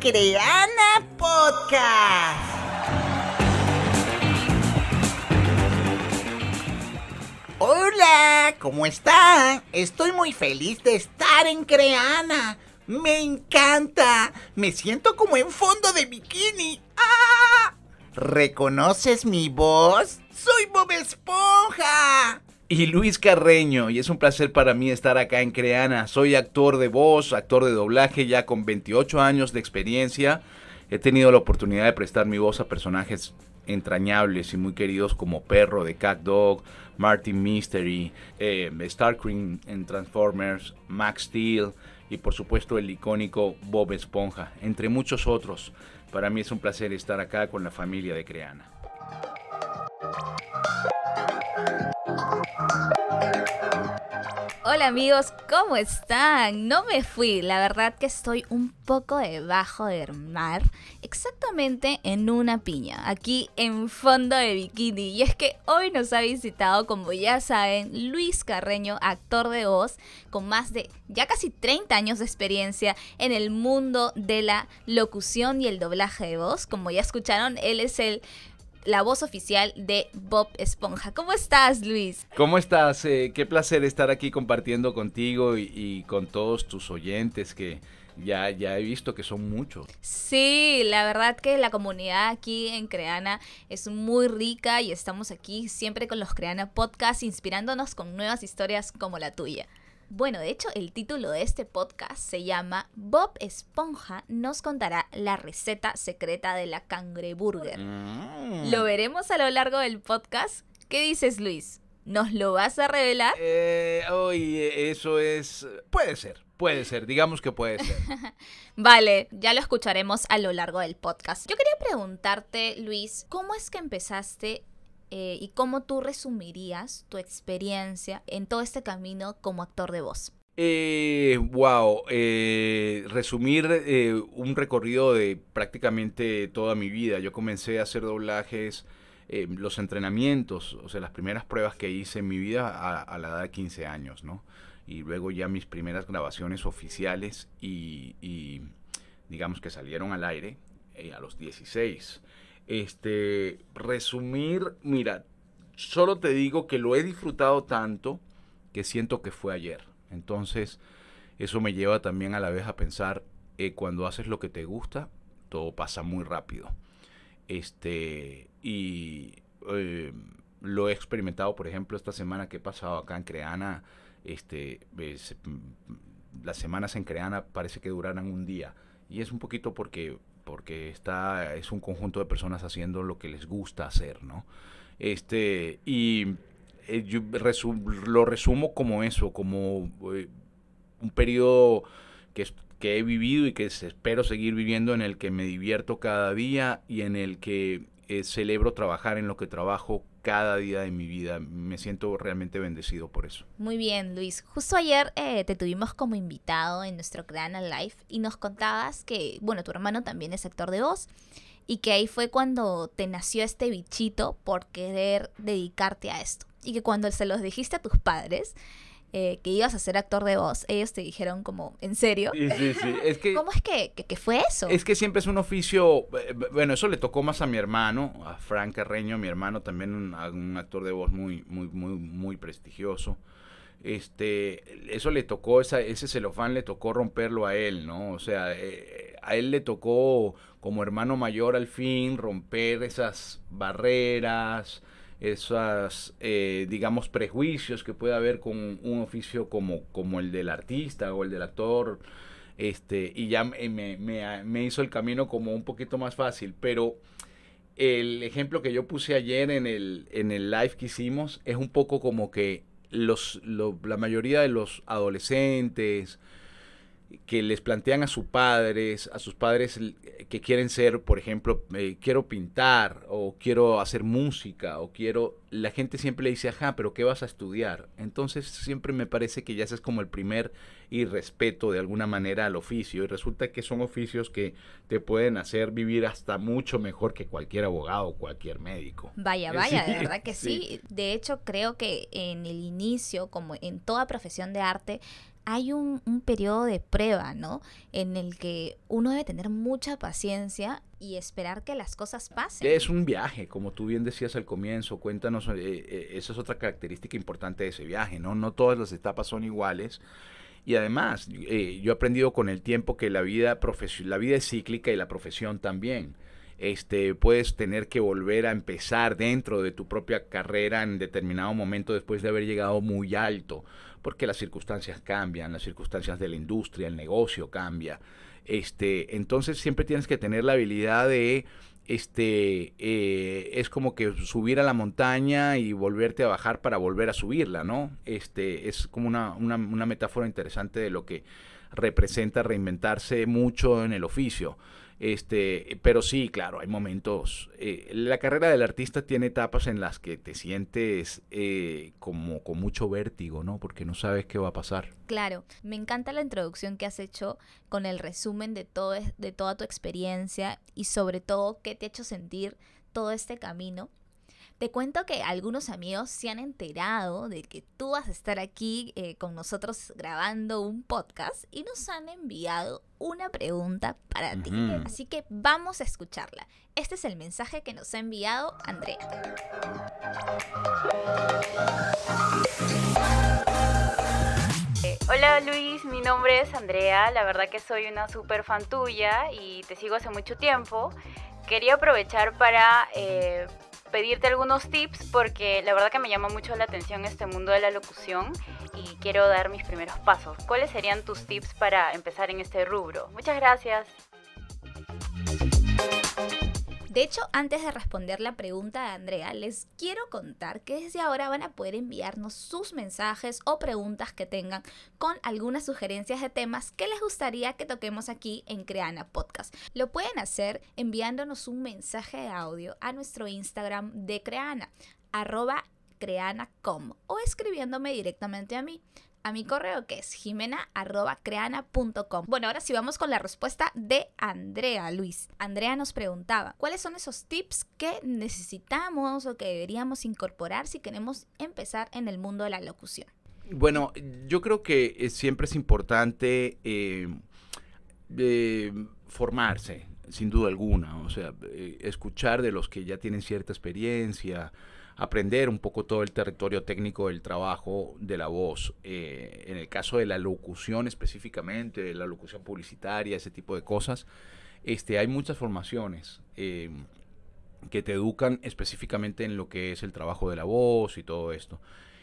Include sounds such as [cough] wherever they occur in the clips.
Creana Podcast. Hola, ¿cómo están? Estoy muy feliz de estar en Creana. Me encanta. Me siento como en fondo de bikini. ¡Ah! ¿Reconoces mi voz? ¡Soy Bob Esponja! Y Luis Carreño, y es un placer para mí estar acá en Creana. Soy actor de voz, actor de doblaje, ya con 28 años de experiencia. He tenido la oportunidad de prestar mi voz a personajes entrañables y muy queridos como Perro de Cat Dog, Martin Mystery, eh, Starcream en Transformers, Max Steel y por supuesto el icónico Bob Esponja, entre muchos otros. Para mí es un placer estar acá con la familia de Creana. Hola amigos, ¿cómo están? No me fui, la verdad que estoy un poco debajo del mar, exactamente en una piña, aquí en fondo de bikini. Y es que hoy nos ha visitado, como ya saben, Luis Carreño, actor de voz, con más de ya casi 30 años de experiencia en el mundo de la locución y el doblaje de voz. Como ya escucharon, él es el la voz oficial de Bob Esponja. ¿Cómo estás, Luis? ¿Cómo estás? Eh, qué placer estar aquí compartiendo contigo y, con todos tus oyentes que ya, ya he visto que son muchos. Sí, la verdad que la comunidad aquí en Creana es muy rica y estamos aquí siempre con los Creana Podcast inspirándonos con nuevas historias como la tuya. Bueno, de hecho, el título de este podcast se llama Bob Esponja nos contará la receta secreta de la cangreburger. Mm. Lo veremos a lo largo del podcast. ¿Qué dices, Luis? ¿Nos lo vas a revelar? Eh, oye, eso es... Puede ser, puede ser, digamos que puede ser. [laughs] vale, ya lo escucharemos a lo largo del podcast. Yo quería preguntarte, Luis, ¿cómo es que empezaste eh, y cómo tú resumirías tu experiencia en todo este camino como actor de voz. Eh, wow, eh, resumir eh, un recorrido de prácticamente toda mi vida. Yo comencé a hacer doblajes, los entrenamientos, o sea, las primeras pruebas que hice en mi vida a, la edad de 15 años, ¿no? Y luego ya mis primeras grabaciones oficiales y, y digamos que salieron al aire a los 16. Este, resumir, mira, solo te digo que lo he disfrutado tanto que siento que fue ayer. Entonces, eso me lleva también a la vez a pensar, eh, cuando haces lo que te gusta, todo pasa muy rápido. Este, y eh, lo he experimentado, por ejemplo, esta semana que he pasado acá en Creana, este, las semanas en Creana parece que duraran un día. Y es un poquito porque porque está, es un conjunto de personas haciendo lo que les gusta hacer, ¿no? Este, y eh, yo lo resumo como eso, como eh, un periodo que, he vivido y que espero seguir viviendo en el que me divierto cada día y en el que eh, celebro trabajar en lo que trabajo cada día de mi vida. Me siento realmente bendecido por eso. Muy bien, Luis. Justo ayer eh, te tuvimos como invitado en nuestro Creana Life y nos contabas que, bueno, tu hermano también es actor de voz y que ahí fue cuando te nació este bichito por querer dedicarte a esto. Y que cuando se los dijiste a tus padres, eh, que ibas a ser actor de voz, ellos te dijeron como, ¿en serio? Sí, sí, sí. Es que, ¿Cómo es que, que, fue eso? Es que siempre es un oficio, eh, bueno, eso le tocó más a mi hermano, a Frank Carreño, mi hermano también un, un actor de voz muy, muy, muy, muy prestigioso. Este, eso le tocó, esa, ese celofán le tocó romperlo a él, ¿no? O sea, eh, a él le tocó como hermano mayor al fin romper esas barreras, esas, eh, digamos, prejuicios que puede haber con un oficio como, como el del artista o el del actor, este, y ya me, me, me, hizo el camino como un poquito más fácil, pero el ejemplo que yo puse ayer en el, en el live que hicimos es un poco como que los, la mayoría de los adolescentes, que les plantean a sus padres, a sus padres que quieren ser, por ejemplo, eh, quiero pintar o quiero hacer música o quiero, la gente siempre le dice, ajá, pero ¿qué vas a estudiar? Entonces siempre me parece que ya ese es como el primer irrespeto de alguna manera al oficio y resulta que son oficios que te pueden hacer vivir hasta mucho mejor que cualquier abogado o cualquier médico. Vaya, vaya, de verdad que [laughs] sí. De hecho, creo que en el inicio, como en toda profesión de arte, hay un, periodo de prueba, ¿no? En el que uno debe tener mucha paciencia y esperar que las cosas pasen. Es un viaje, como tú bien decías al comienzo, cuéntanos, eh, eh, esa es otra característica importante de ese viaje, ¿no? No todas las etapas son iguales. Y además, eh, yo he aprendido con el tiempo que la vida, la vida es cíclica y la profesión también. Este, puedes tener que volver a empezar dentro de tu propia carrera en determinado momento después de haber llegado muy alto, porque las circunstancias cambian, las circunstancias de la industria, el negocio cambia. Este, entonces siempre tienes que tener la habilidad de este eh, es como que subir a la montaña y volverte a bajar para volver a subirla, ¿no? Este es como una, una, una metáfora interesante de lo que representa reinventarse mucho en el oficio. Este, pero sí, claro, hay momentos. Eh, la carrera del artista tiene etapas en las que te sientes eh, como con mucho vértigo, ¿no? Porque no sabes qué va a pasar. Claro, me encanta la introducción que has hecho con el resumen de todo, de toda tu experiencia y sobre todo qué te ha hecho sentir todo este camino. Te cuento que algunos amigos se han enterado de que tú vas a estar aquí eh, con nosotros grabando un podcast y nos han enviado una pregunta para ti. Así que vamos a escucharla. Este es el mensaje que nos ha enviado Andrea. Hola Luis, mi nombre es Andrea, la verdad que soy una super fan tuya y te sigo hace mucho tiempo. Quería aprovechar para eh, pedirte algunos tips porque la verdad que me llama mucho la atención este mundo de la locución y quiero dar mis primeros pasos. ¿Cuáles serían tus tips para empezar en este rubro? Muchas gracias. De hecho, antes de responder la pregunta de Andrea, les quiero contar que desde ahora van a poder enviarnos sus mensajes o preguntas que tengan con algunas sugerencias de temas que les gustaría que toquemos aquí en Creana Podcast. Lo pueden hacer enviándonos un mensaje de audio a nuestro Instagram de Creana, arroba creana.com o escribiéndome directamente a mí a mi correo que es jimena.creana.com. Bueno, ahora sí vamos con la respuesta de Andrea Luis. Andrea nos preguntaba, ¿cuáles son esos tips que necesitamos o que deberíamos incorporar si queremos empezar en el mundo de la locución? Bueno, yo creo que eh, siempre es importante eh, formarse, sin duda alguna, o sea, eh, escuchar de los que ya tienen cierta experiencia, aprender un poco todo el territorio técnico del trabajo de la voz. Eh, en el caso de la locución específicamente, la locución publicitaria, ese tipo de cosas, este, hay muchas formaciones eh, que te educan específicamente en lo que es el trabajo de la voz y todo esto.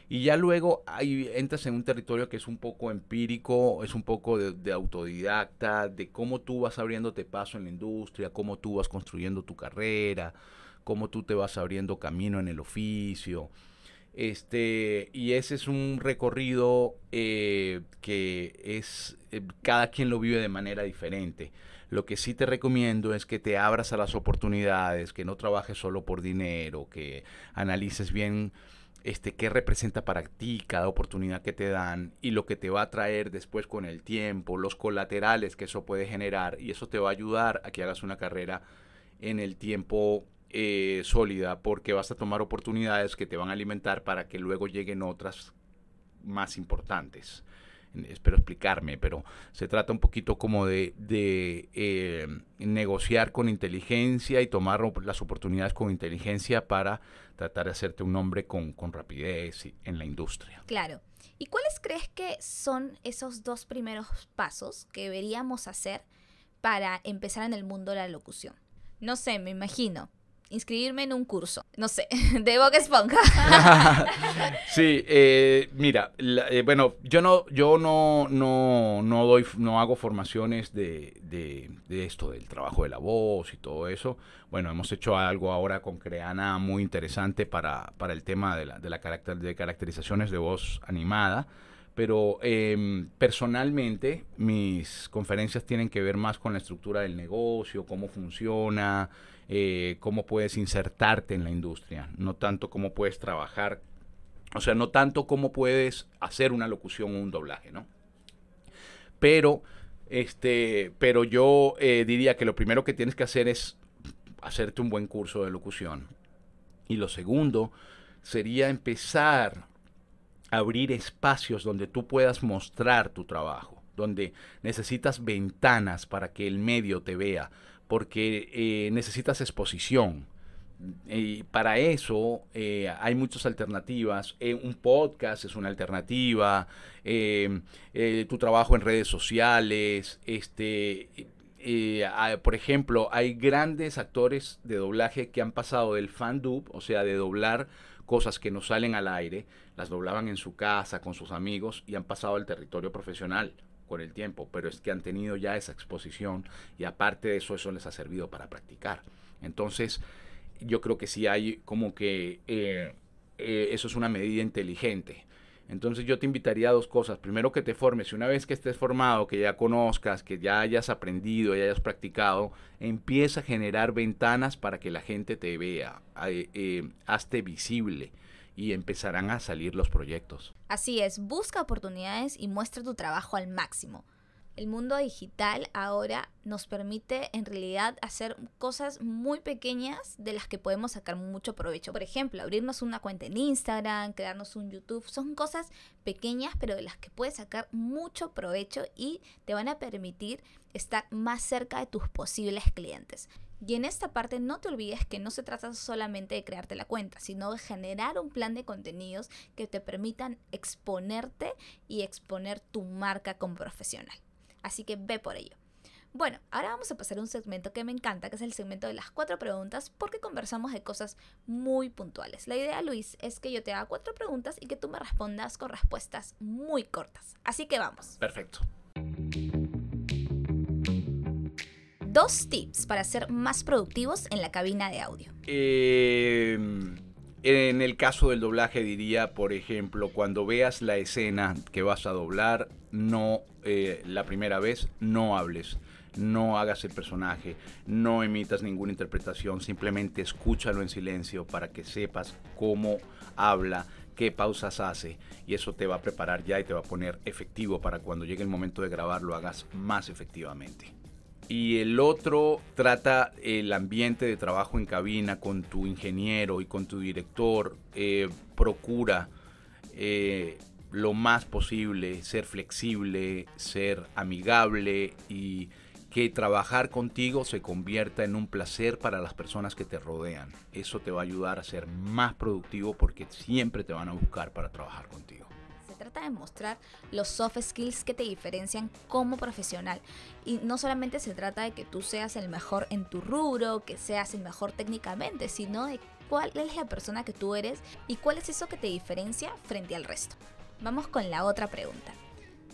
Y ya luego ahí entras en un territorio que es un poco empírico, es un poco de, de, autodidacta, de cómo tú vas abriéndote paso en la industria, cómo tú vas construyendo tu carrera, cómo tú te vas abriendo camino en el oficio. Este, y ese es un recorrido eh, que es, eh, cada quien lo vive de manera diferente. Lo que sí te recomiendo es que te abras a las oportunidades, que no trabajes solo por dinero, que analices bien este, qué representa para ti cada oportunidad que te dan y lo que te va a traer después con el tiempo, los colaterales que eso puede generar y eso te va a ayudar a que hagas una carrera en el tiempo eh, sólida porque vas a tomar oportunidades que te van a alimentar para que luego lleguen otras más importantes. Espero explicarme, pero se trata un poquito como de, eh, negociar con inteligencia y tomar las oportunidades con inteligencia para tratar de hacerte un nombre con, con rapidez en la industria. Claro. ¿Y cuáles crees que son esos dos primeros pasos que deberíamos hacer para empezar en el mundo de la locución? No sé, me imagino inscribirme en un curso, no sé, de Boca Esponja. sí, eh, mira, eh, bueno, yo no, yo no, no, no doy, no hago formaciones de, de, de, esto, del trabajo de la voz y todo eso. Bueno, hemos hecho algo ahora con Creana muy interesante para, para el tema de la, de la caracter, de caracterizaciones de voz animada pero eh, personalmente mis conferencias tienen que ver más con la estructura del negocio, cómo funciona, eh, cómo puedes insertarte en la industria, no tanto cómo puedes trabajar, o sea, no tanto cómo puedes hacer una locución o un doblaje, ¿no? Pero, este, pero yo eh, diría que lo primero que tienes que hacer es hacerte un buen curso de locución. Y lo segundo sería empezar abrir espacios donde tú puedas mostrar tu trabajo, donde necesitas ventanas para que el medio te vea, porque eh, necesitas exposición. Y para eso eh, hay muchas alternativas. Eh, un podcast es una alternativa. tu trabajo en redes sociales. Este, por ejemplo, hay grandes actores de doblaje que han pasado del fan dub, o sea, de doblar cosas que no salen al aire, las doblaban en su casa con sus amigos y han pasado al territorio profesional con el tiempo, pero es que han tenido ya esa exposición y aparte de eso, eso les ha servido para practicar. Entonces, yo creo que sí hay como que eh, eh, eso es una medida inteligente. Entonces yo te invitaría a dos cosas. Primero que te formes y una vez que estés formado, que ya conozcas, que ya hayas aprendido, ya hayas practicado, empieza a generar ventanas para que la gente te vea, eh, hazte visible y empezarán a salir los proyectos. Así es, busca oportunidades y muestra tu trabajo al máximo el mundo digital ahora nos permite en realidad hacer cosas muy pequeñas de las que podemos sacar mucho provecho. Por ejemplo, abrirnos una cuenta en Instagram, crearnos un YouTube. Son cosas pequeñas pero de las que puedes sacar mucho provecho y te van a permitir estar más cerca de tus posibles clientes. Y en esta parte no te olvides que no se trata solamente de crearte la cuenta, sino de generar un plan de contenidos que te permitan exponerte y exponer tu marca como profesional. Así que ve por ello. Bueno, ahora vamos a pasar a un segmento que me encanta, que es el segmento de las cuatro preguntas, porque conversamos de cosas muy puntuales. La idea, Luis, es que yo te haga cuatro preguntas y que tú me respondas con respuestas muy cortas. Así que vamos. Perfecto. Dos tips para ser más productivos en la cabina de audio. Eh, en el caso del doblaje diría, por ejemplo, cuando veas la escena que vas a doblar, no eh, la primera vez, no hables, no hagas el personaje, no emitas ninguna interpretación, simplemente escúchalo en silencio para que sepas cómo habla, qué pausas hace y eso te va a preparar ya y te va a poner efectivo para cuando llegue el momento de grabar lo hagas más efectivamente y el otro trata el ambiente de trabajo en cabina con tu ingeniero y con tu director. Eh, procura eh, lo más posible ser flexible, ser amigable y que trabajar contigo se convierta en un placer para las personas que te rodean. Eso te va a ayudar a ser más productivo porque siempre te van a buscar para trabajar contigo trata de mostrar los soft skills que te diferencian como profesional. Y no solamente se trata de que tú seas el mejor en tu rubro, que seas el mejor técnicamente, sino de cuál es la persona que tú eres y cuál es eso que te diferencia frente al resto. Vamos con la otra pregunta.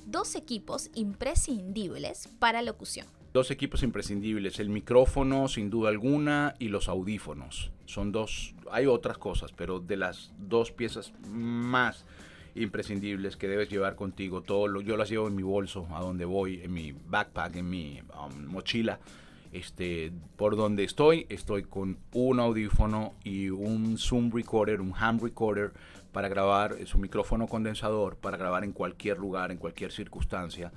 Dos equipos imprescindibles para locución. Dos equipos imprescindibles, el micrófono sin duda alguna y los audífonos. Son dos, hay otras cosas, pero de las dos piezas más imprescindibles que debes llevar contigo. Todo lo, yo las llevo en mi bolso, a donde voy, en mi backpack, en mi um, mochila. Este, por donde estoy, estoy con un audífono y un Zoom recorder, un ham recorder para grabar, es un micrófono condensador para grabar en cualquier lugar, en cualquier circunstancia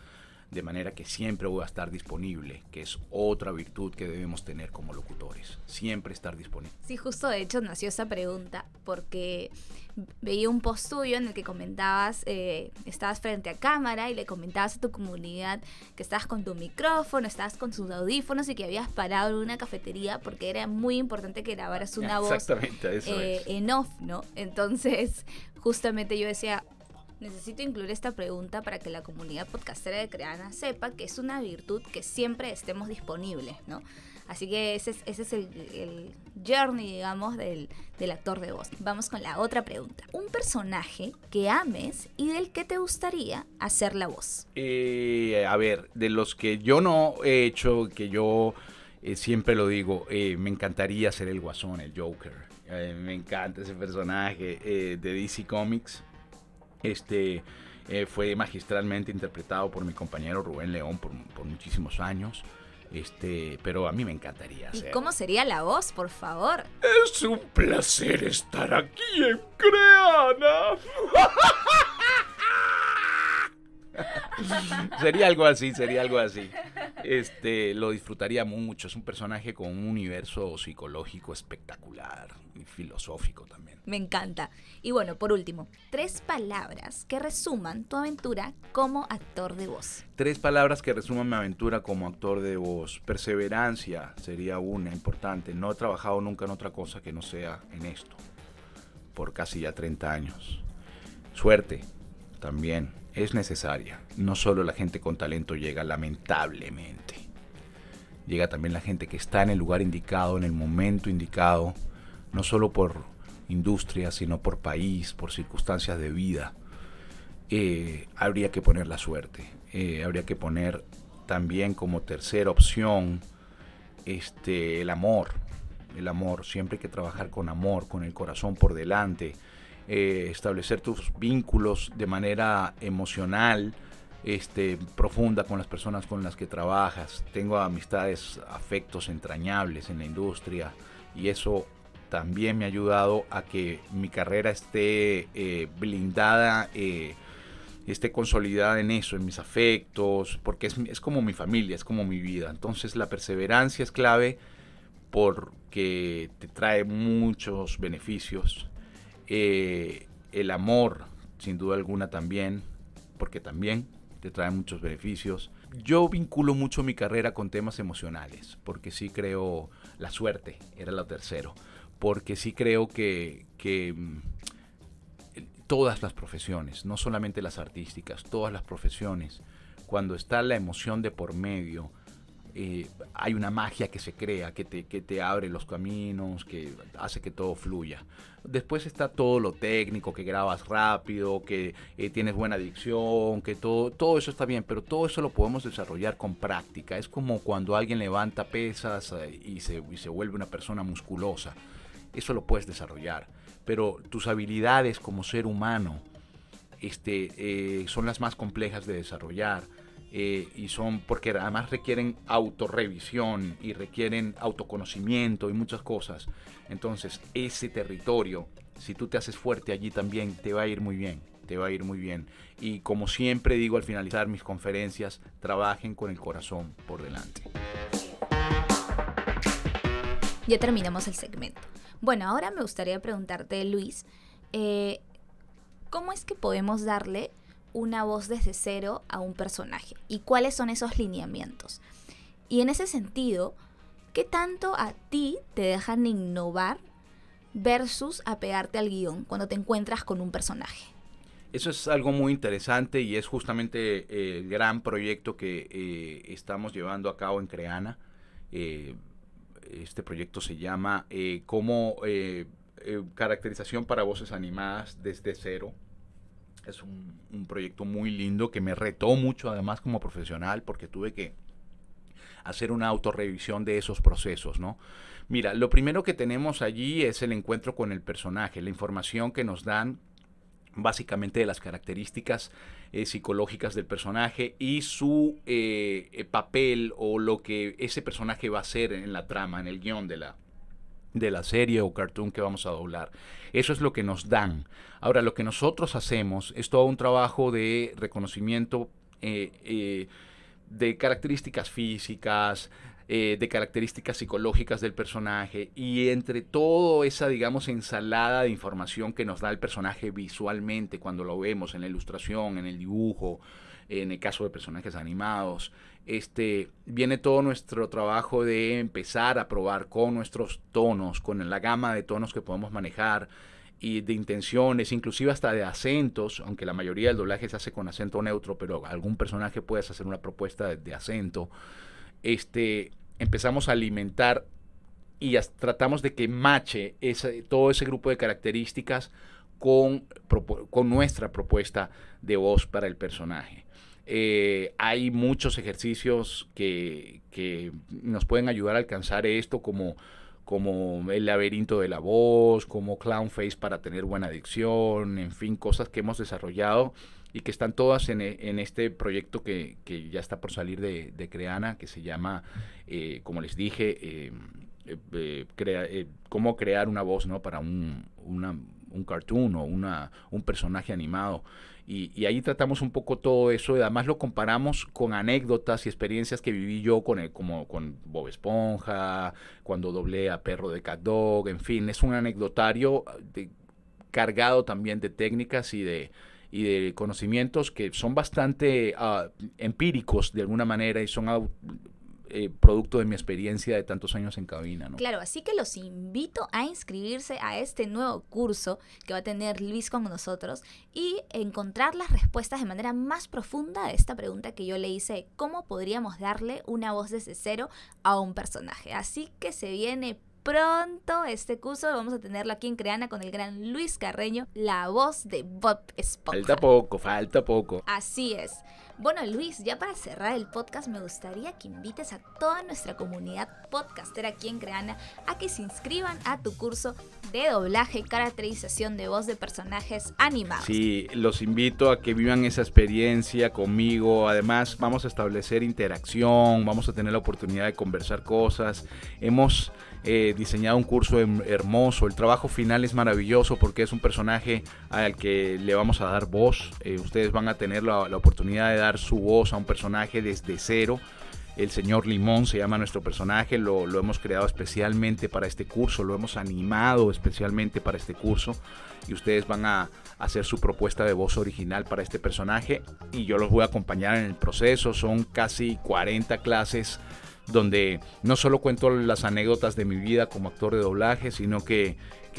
de manera que siempre voy a estar disponible, que es otra virtud que debemos tener como locutores, siempre estar disponible. Sí, justo de hecho nació esa pregunta porque veía un post tuyo en el que comentabas, eh, estabas frente a cámara y le comentabas a tu comunidad que estabas con tu micrófono, estabas con tus audífonos y que habías parado en una cafetería porque era muy importante que grabaras una voz eh, en off, ¿no? Entonces, [laughs] justamente yo decía, necesito incluir esta pregunta para que la comunidad podcastera de Creana sepa que es una virtud que siempre estemos disponibles, ¿no? Así que ese es, ese es el, journey, digamos, del, actor de voz. Vamos con la otra pregunta. Un personaje que ames y del que te gustaría hacer la voz. Eh, a ver, de los que yo no he hecho, que yo eh, siempre lo digo, eh, me encantaría ser el Guasón, el Joker. me encanta ese personaje de DC Comics. Este eh, fue magistralmente interpretado por mi compañero Rubén León por, muchísimos años. Este, pero a mí me encantaría. ¿Y cómo sería la voz, por favor? Es un placer estar aquí en Creana. [laughs] sería algo así, sería algo así. este, lo disfrutaría mucho. Es un personaje con un universo psicológico espectacular y filosófico también. Me encanta. Y bueno, por último, tres palabras que resuman tu aventura como actor de voz. Tres palabras que resuman mi aventura como actor de voz. Perseverancia sería una importante. No he trabajado nunca en otra cosa que no sea en esto. Por casi ya 30 años. Suerte también es necesaria. No solo la gente con talento llega, lamentablemente. Llega también la gente que está en el lugar indicado, en el momento indicado, no solo por industria, sino por país, por circunstancias de vida. Eh, habría que poner la suerte. Eh, habría que poner también como tercera opción este, el amor. El amor, siempre hay que trabajar con amor, con el corazón por delante eh, establecer tus vínculos de manera emocional, este, profunda con las personas con las que trabajas. Tengo amistades, afectos entrañables en la industria y eso también me ha ayudado a que mi carrera esté eh, blindada, eh, esté consolidada en eso, en mis afectos, porque es, es, como mi familia, es como mi vida. Entonces la perseverancia es clave porque te trae muchos beneficios eh, el amor, sin duda alguna también, porque también te trae muchos beneficios. Yo vinculo mucho mi carrera con temas emocionales, porque sí creo, la suerte era lo tercero, porque sí creo que, que mm, todas las profesiones, no solamente las artísticas, todas las profesiones, cuando está la emoción de por medio, eh, hay una magia que se crea, que te, que te abre los caminos, que hace que todo fluya. Después está todo lo técnico, que grabas rápido, que eh, tienes buena dicción, que todo, todo eso está bien, pero todo eso lo podemos desarrollar con práctica. Es como cuando alguien levanta pesas eh, y, se, y se vuelve una persona musculosa. Eso lo puedes desarrollar. Pero tus habilidades como ser humano este, son las más complejas de desarrollar eh, y son porque además requieren autorrevisión y requieren autoconocimiento y muchas cosas. Entonces, ese territorio, si tú te haces fuerte allí también, te va a ir muy bien, te va a ir muy bien. Y como siempre digo al finalizar mis conferencias, trabajen con el corazón por delante. Ya terminamos el segmento. Bueno, ahora me gustaría preguntarte, Luis, eh, ¿cómo es que podemos darle una voz desde cero a un personaje y cuáles son esos lineamientos. Y en ese sentido, ¿qué tanto a ti te dejan innovar versus apegarte al guion cuando te encuentras con un personaje? Eso es algo muy interesante y es justamente eh, el gran proyecto que eh, estamos llevando a cabo en Creana. Eh, este proyecto se llama como caracterización para voces animadas desde cero es un, proyecto muy lindo que me retó mucho además como profesional porque tuve que hacer una autorrevisión de esos procesos, ¿no? Mira, lo primero que tenemos allí es el encuentro con el personaje, la información que nos dan básicamente de las características eh, psicológicas del personaje y su eh, eh, papel o lo que ese personaje va a hacer en la trama, en el guion de la, de la serie o cartoon que vamos a doblar. Eso es lo que nos dan. Ahora, lo que nosotros hacemos es todo un trabajo de reconocimiento eh, eh, de características físicas, eh, de características psicológicas del personaje y entre toda esa, digamos, ensalada de información que nos da el personaje visualmente cuando lo vemos en la ilustración, en el dibujo, en el caso de personajes animados, este, viene todo nuestro trabajo de empezar a probar con nuestros tonos, con la gama de tonos que podemos manejar y de intenciones, inclusive hasta de acentos, aunque la mayoría del doblaje se hace con acento neutro, pero algún personaje puedes hacer una propuesta de, acento. Este, empezamos a alimentar y tratamos de que mache ese, todo ese grupo de características con, con nuestra propuesta de voz para el personaje. Eh, hay muchos ejercicios que, nos pueden ayudar a alcanzar esto, como, como el laberinto de la voz, como Clown Face para tener buena dicción, en fin, cosas que hemos desarrollado y que están todas en, este proyecto que, ya está por salir de, Creana, que se llama, eh, como les dije, eh, cómo crear una voz ¿no? para un, un cartoon o una, un personaje animado. Y, ahí tratamos un poco todo eso y además lo comparamos con anécdotas y experiencias que viví yo con el, como con Bob Esponja, cuando doblé a Perro de Cat Dog, en fin, es un anecdotario cargado también de técnicas y de, y de conocimientos que son bastante ah, empíricos de alguna manera y son eh, producto de mi experiencia de tantos años en cabina. ¿no? Claro, así que los invito a inscribirse a este nuevo curso que va a tener Luis con nosotros y encontrar las respuestas de manera más profunda de esta pregunta que yo le hice, ¿cómo podríamos darle una voz desde cero a un personaje? Así que se viene pronto este curso. Vamos a tenerlo aquí en Creana con el gran Luis Carreño, la voz de Bob Esponja. Falta poco, falta poco. Así es. Bueno, Luis, ya para cerrar el podcast, me gustaría que invites a toda nuestra comunidad podcastera aquí en Creana a que se inscriban a tu curso de doblaje y caracterización de voz de personajes animados. Sí, los invito a que vivan esa experiencia conmigo. Además, vamos a establecer interacción, vamos a tener la oportunidad de conversar cosas. Hemos eh, diseñado un curso hermoso. El trabajo final es maravilloso porque es un personaje al que le vamos a dar voz. Eh, ustedes van a tener la, oportunidad de dar su voz a un personaje desde cero. El señor Limón se llama nuestro personaje, lo, lo, hemos creado especialmente para este curso, lo hemos animado especialmente para este curso y ustedes van a hacer su propuesta de voz original para este personaje y yo los voy a acompañar en el proceso. Son casi 40 clases donde no solo cuento las anécdotas de mi vida como actor de doblaje, sino que,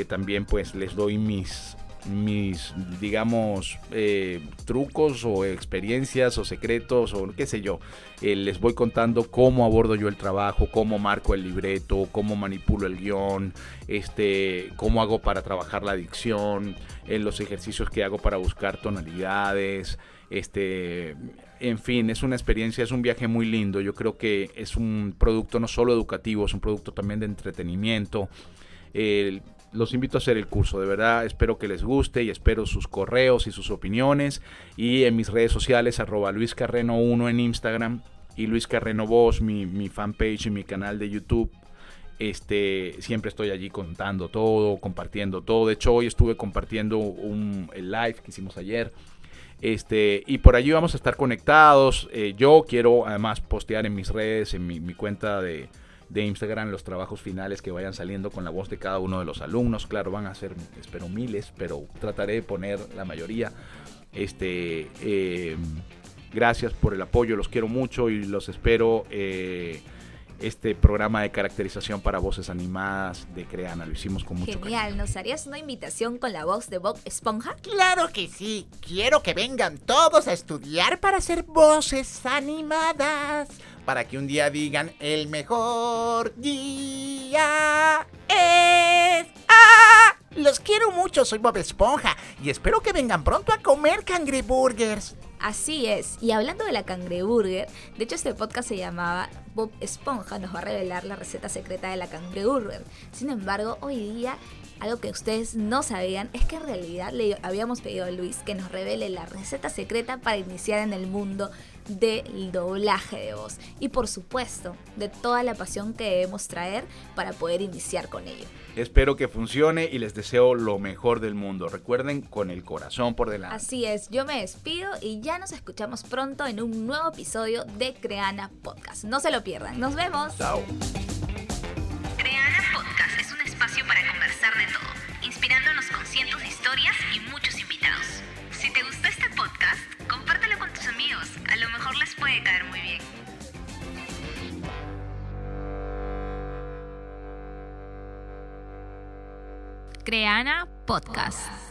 también pues les doy mis, mis digamos, eh, trucos o experiencias o secretos o qué sé yo. Eh, les voy contando cómo abordo yo el trabajo, cómo marco el libreto, cómo manipulo el guion, este, cómo hago para trabajar la dicción, en los ejercicios que hago para buscar tonalidades, este, en fin, es una experiencia, es un viaje muy lindo. Yo creo que es un producto no solo educativo, es un producto también de entretenimiento. Los invito a hacer el curso, de verdad espero que les guste y espero sus correos y sus opiniones. Y en mis redes sociales, arroba Luis Carreno 1 en Instagram y Luis Carreno Voz, mi, mi fanpage y mi canal de YouTube. Este, siempre estoy allí contando todo, compartiendo todo. De hecho, hoy estuve compartiendo un el live que hicimos ayer este, y por allí vamos a estar conectados. Eh, yo quiero además postear en mis redes, en mi, cuenta de, Instagram, los trabajos finales que vayan saliendo con la voz de cada uno de los alumnos. Claro, van a ser, espero, miles, pero trataré de poner la mayoría. Este, eh, gracias por el apoyo, los quiero mucho y los espero. Eh, este programa de caracterización para voces animadas de Creana. Lo hicimos con mucho Genial, ¿nos harías una invitación con la voz de Bob Esponja? Claro que sí. Quiero que vengan todos a estudiar para hacer voces animadas. Para que un día digan el mejor día es... ¡Ah! Los quiero mucho, soy Bob Esponja y espero que vengan pronto a comer cangreburgers. Así es, y hablando de la cangreburger, de hecho este podcast se llamaba Bob Esponja, nos va a revelar la receta secreta de la cangreburger. Sin embargo, hoy día algo que ustedes no sabían es que en realidad le habíamos pedido a Luis que nos revele la receta secreta para iniciar en el mundo del doblaje de voz y por supuesto de toda la pasión que debemos traer para poder iniciar con ello. Espero que funcione y les deseo lo mejor del mundo. Recuerden con el corazón por delante. Así es, yo me despido y ya nos escuchamos pronto en un nuevo episodio de Creana Podcast. No se lo pierdan. Nos vemos. Chao. Creana Podcast.